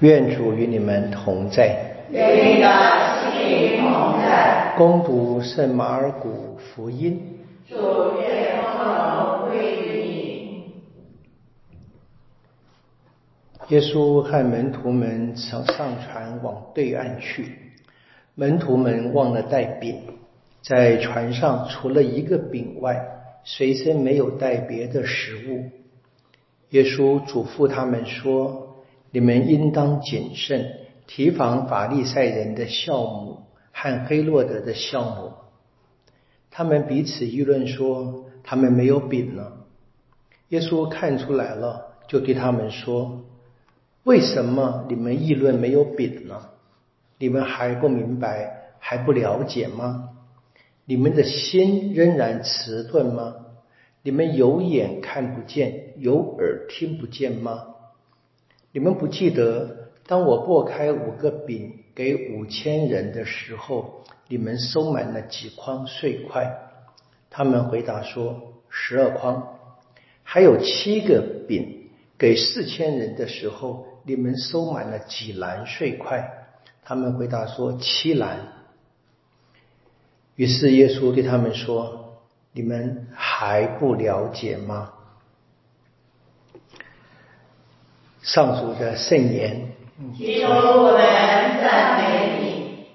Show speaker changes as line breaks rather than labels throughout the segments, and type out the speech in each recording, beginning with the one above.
愿主与你们同在。
愿你的心灵同在。
攻读圣马尔谷福音。
主愿光荣归于你。
耶稣和门徒们上上船往对岸去，门徒们忘了带饼，在船上除了一个饼外，随身没有带别的食物。耶稣嘱咐他们说。你们应当谨慎，提防法利赛人的酵母和黑洛德的酵母。他们彼此议论说：“他们没有饼了。”耶稣看出来了，就对他们说：“为什么你们议论没有饼呢？你们还不明白，还不了解吗？你们的心仍然迟钝吗？你们有眼看不见，有耳听不见吗？”你们不记得，当我拨开五个饼给五千人的时候，你们收满了几筐碎块？他们回答说：十二筐。还有七个饼给四千人的时候，你们收满了几篮碎块？他们回答说：七篮。于是耶稣对他们说：你们还不了解吗？上主的圣言，
基督我们赞美你。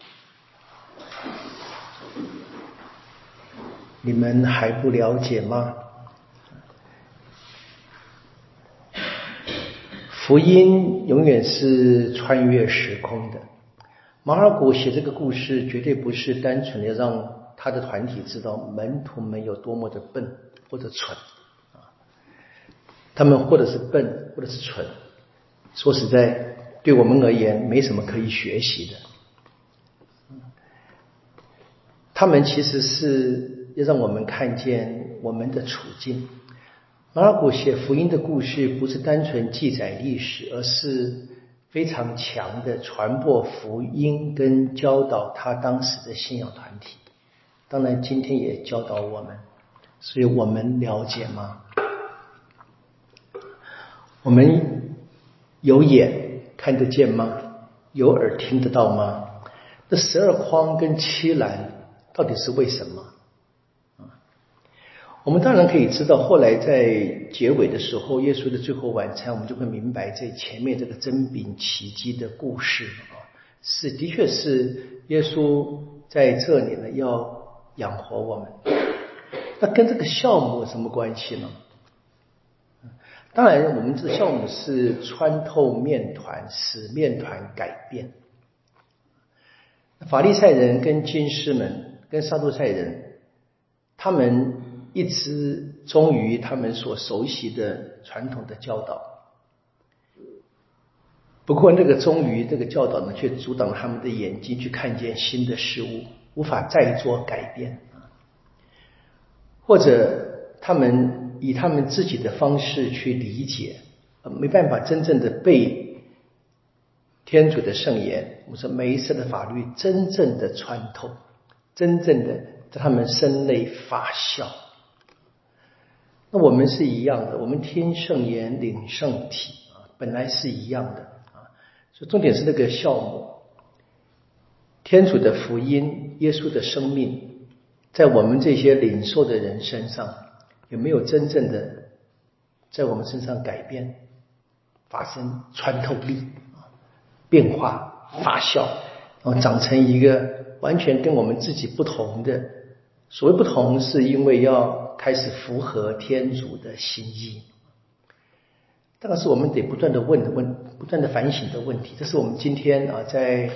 你们还不了解吗？福音永远是穿越时空的。马尔谷写这个故事，绝对不是单纯的让他的团体知道门徒们有多么的笨或者蠢啊，他们或者是笨，或者是蠢。说实在，对我们而言，没什么可以学习的。他们其实是要让我们看见我们的处境。马尔谷写福音的故事，不是单纯记载历史，而是非常强的传播福音跟教导他当时的信仰团体。当然，今天也教导我们，所以我们了解吗？我们。有眼看得见吗？有耳听得到吗？这十二筐跟七篮到底是为什么？啊，我们当然可以知道，后来在结尾的时候，耶稣的最后晚餐，我们就会明白这前面这个真饼奇迹的故事啊，是的确是耶稣在这里呢要养活我们。那跟这个酵母有什么关系呢？当然，我们这项目是穿透面团，使面团改变。法利赛人跟金师们跟撒杜塞人，他们一直忠于他们所熟悉的传统的教导。不过，那个忠于这个教导呢，却阻挡他们的眼睛去看见新的事物，无法再做改变。或者他们。以他们自己的方式去理解，没办法真正的被天主的圣言，我说每一次的法律真正的穿透，真正的在他们身内发酵。那我们是一样的，我们听圣言领圣体啊，本来是一样的啊。所以重点是那个酵母，天主的福音，耶稣的生命，在我们这些领受的人身上。有没有真正的在我们身上改变、发生穿透力、变化、发酵，然后长成一个完全跟我们自己不同的？所谓不同，是因为要开始符合天主的心意。这个是我们得不断的问的问、不断的反省的问题。这是我们今天啊，在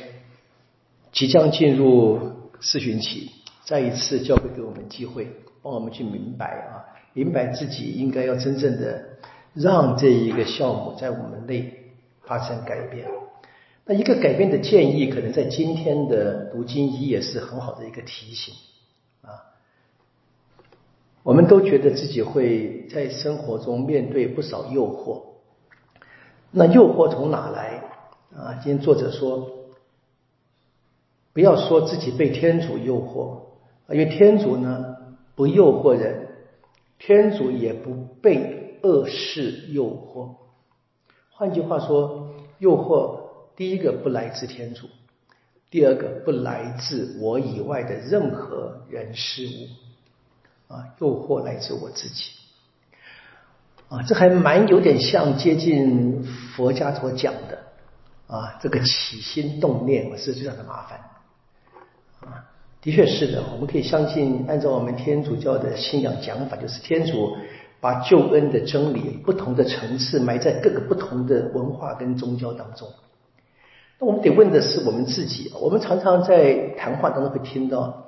即将进入四旬期，再一次教会给我们机会，帮我们去明白啊。明白自己应该要真正的让这一个项目在我们内发生改变。那一个改变的建议，可能在今天的读经仪也是很好的一个提醒啊。我们都觉得自己会在生活中面对不少诱惑，那诱惑从哪来啊？今天作者说，不要说自己被天主诱惑，因为天主呢不诱惑人。天主也不被恶事诱惑。换句话说，诱惑第一个不来自天主，第二个不来自我以外的任何人事物，啊，诱惑来自我自己，啊，这还蛮有点像接近佛家所讲的，啊，这个起心动念是最大的麻烦，啊，的确是的，我们可以相信，按照我们天主教的信仰讲法，就是天主。把救恩的真理不同的层次埋在各个不同的文化跟宗教当中。那我们得问的是我们自己。我们常常在谈话当中会听到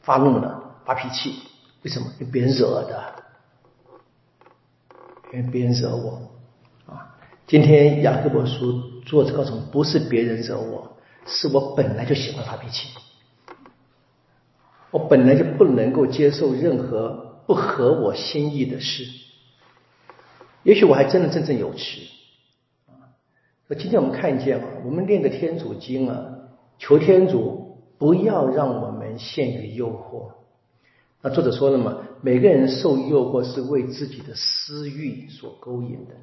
发怒了、发脾气，为什么？被别人惹的，因为别人惹我啊。今天雅各伯书作者告诉我，不是别人惹我，是我本来就喜欢发脾气，我本来就不能够接受任何。不合我心意的事，也许我还真的振振有词啊。那今天我们看见啊，我们念的天主经啊，求天主不要让我们陷于诱惑。那作者说了嘛，每个人受诱惑是为自己的私欲所勾引的。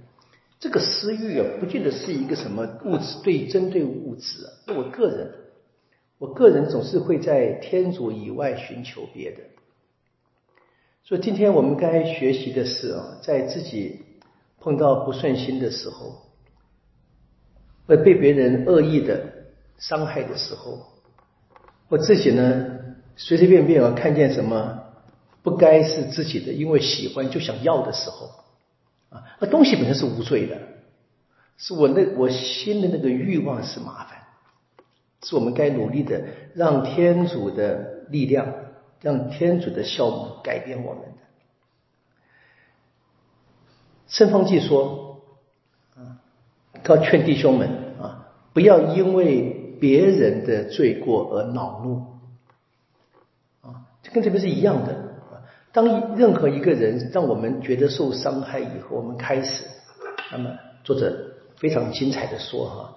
这个私欲啊，不见得是一个什么物质对针对物质啊。我个人，我个人总是会在天主以外寻求别的。所以今天我们该学习的是啊，在自己碰到不顺心的时候，或被别人恶意的伤害的时候，我自己呢随随便便啊看见什么不该是自己的，因为喜欢就想要的时候啊，那东西本身是无罪的，是我那我心的那个欲望是麻烦，是我们该努力的让天主的力量。让天主的效目改变我们的。圣方济说：“啊，告劝弟兄们啊，不要因为别人的罪过而恼怒。啊，这跟这边是一样的。啊当任何一个人让我们觉得受伤害以后，我们开始，那么作者非常精彩的说哈，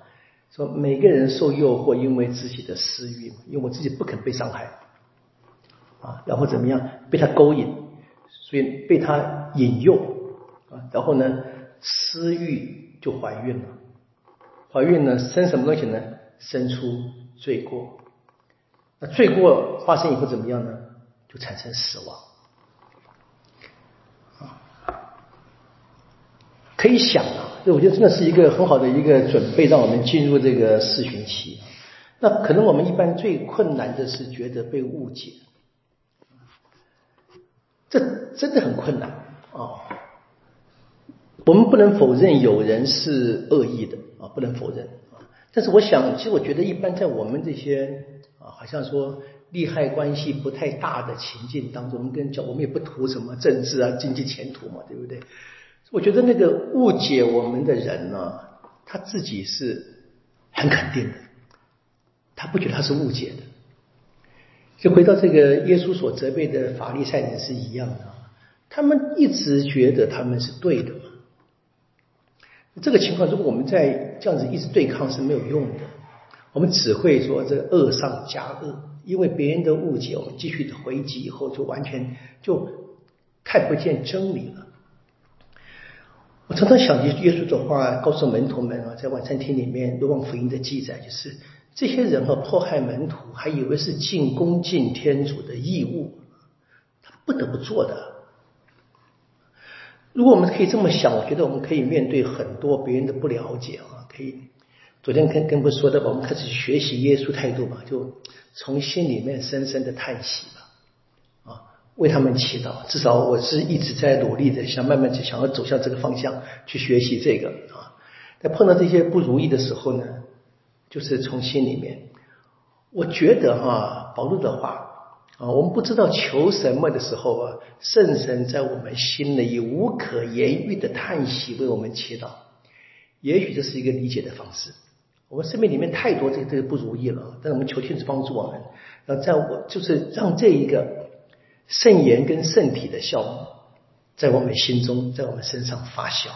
说每个人受诱惑，因为自己的私欲，因为我自己不肯被伤害。”啊，然后怎么样被他勾引，所以被他引诱啊，然后呢，私欲就怀孕了，怀孕呢生什么东西呢？生出罪过。那罪过发生以后怎么样呢？就产生死亡。啊，可以想啊，这我觉得真的是一个很好的一个准备，让我们进入这个四旬期。那可能我们一般最困难的是觉得被误解。这真的很困难啊！我们不能否认有人是恶意的啊，不能否认啊。但是我想，其实我觉得，一般在我们这些啊，好像说利害关系不太大的情境当中，跟讲我们也不图什么政治啊、经济前途嘛，对不对？我觉得那个误解我们的人呢，他自己是很肯定的，他不觉得他是误解的。就回到这个耶稣所责备的法利赛人是一样的，他们一直觉得他们是对的嘛。这个情况，如果我们在这样子一直对抗是没有用的，我们只会说这恶上加恶，因为别人的误解，我们继续的回击以后，就完全就看不见真理了。我常常想起耶稣的话，告诉门徒们啊，在晚餐厅里面《罗望福音》的记载，就是。这些人和迫害门徒，还以为是尽恭敬天主的义务，他不得不做的。如果我们可以这么想，我觉得我们可以面对很多别人的不了解啊，可以。昨天跟跟不说的吧，我们开始学习耶稣态度吧，就从心里面深深的叹息吧，为他们祈祷。至少我是一直在努力的，想慢慢去想要走向这个方向去学习这个啊。在碰到这些不如意的时候呢？就是从心里面，我觉得哈，保罗的话啊，我们不知道求什么的时候啊，圣神在我们心里以无可言喻的叹息为我们祈祷。也许这是一个理解的方式。我们生命里面太多这这个不如意了，但是我们求天主帮助我们，让在我就是让这一个肾炎跟肾体的效果，在我们心中，在我们身上发酵。